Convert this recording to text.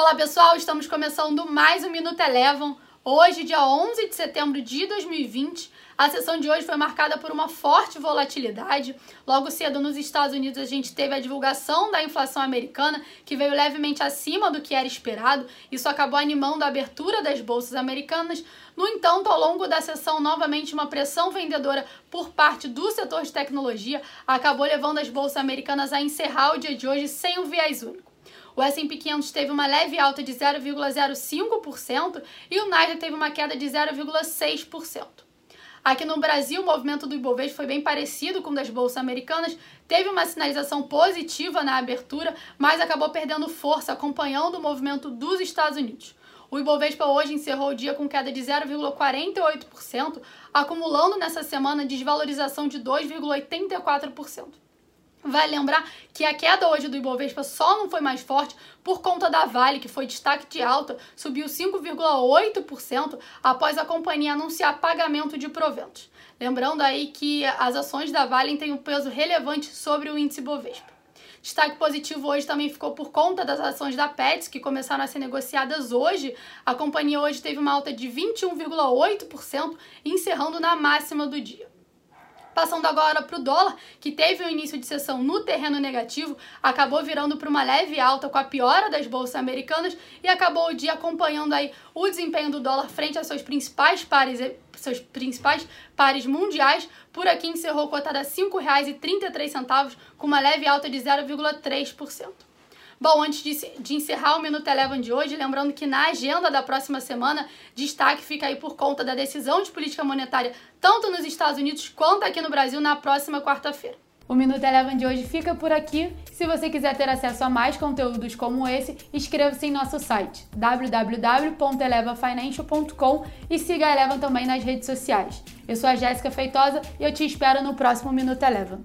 Olá pessoal, estamos começando mais um Minuto Elevam. Hoje, dia 11 de setembro de 2020, a sessão de hoje foi marcada por uma forte volatilidade. Logo cedo nos Estados Unidos a gente teve a divulgação da inflação americana, que veio levemente acima do que era esperado. Isso acabou animando a abertura das bolsas americanas. No entanto, ao longo da sessão, novamente uma pressão vendedora por parte do setor de tecnologia acabou levando as bolsas americanas a encerrar o dia de hoje sem um viés único. O S&P 500 teve uma leve alta de 0,05% e o Nasdaq teve uma queda de 0,6%. Aqui no Brasil, o movimento do Ibovespa foi bem parecido com o das bolsas americanas, teve uma sinalização positiva na abertura, mas acabou perdendo força acompanhando o movimento dos Estados Unidos. O Ibovespa hoje encerrou o dia com queda de 0,48%, acumulando nessa semana desvalorização de 2,84%. Vale lembrar que a queda hoje do Ibovespa só não foi mais forte por conta da Vale, que foi destaque de alta, subiu 5,8% após a companhia anunciar pagamento de proventos. Lembrando aí que as ações da Vale têm um peso relevante sobre o índice Ibovespa. Destaque positivo hoje também ficou por conta das ações da Pets, que começaram a ser negociadas hoje. A companhia hoje teve uma alta de 21,8%, encerrando na máxima do dia. Passando agora para o dólar, que teve um início de sessão no terreno negativo, acabou virando para uma leve alta com a piora das bolsas americanas e acabou o dia acompanhando aí o desempenho do dólar frente aos seus principais pares, seus principais pares mundiais. Por aqui encerrou cotada a R$ 5,33, com uma leve alta de 0,3%. Bom, antes de, de encerrar o Minuto Eleven de hoje, lembrando que na agenda da próxima semana, destaque fica aí por conta da decisão de política monetária, tanto nos Estados Unidos quanto aqui no Brasil, na próxima quarta-feira. O Minuto Eleven de hoje fica por aqui. Se você quiser ter acesso a mais conteúdos como esse, inscreva-se em nosso site www.elevafinancial.com e siga a Eleven também nas redes sociais. Eu sou a Jéssica Feitosa e eu te espero no próximo Minuto Eleven.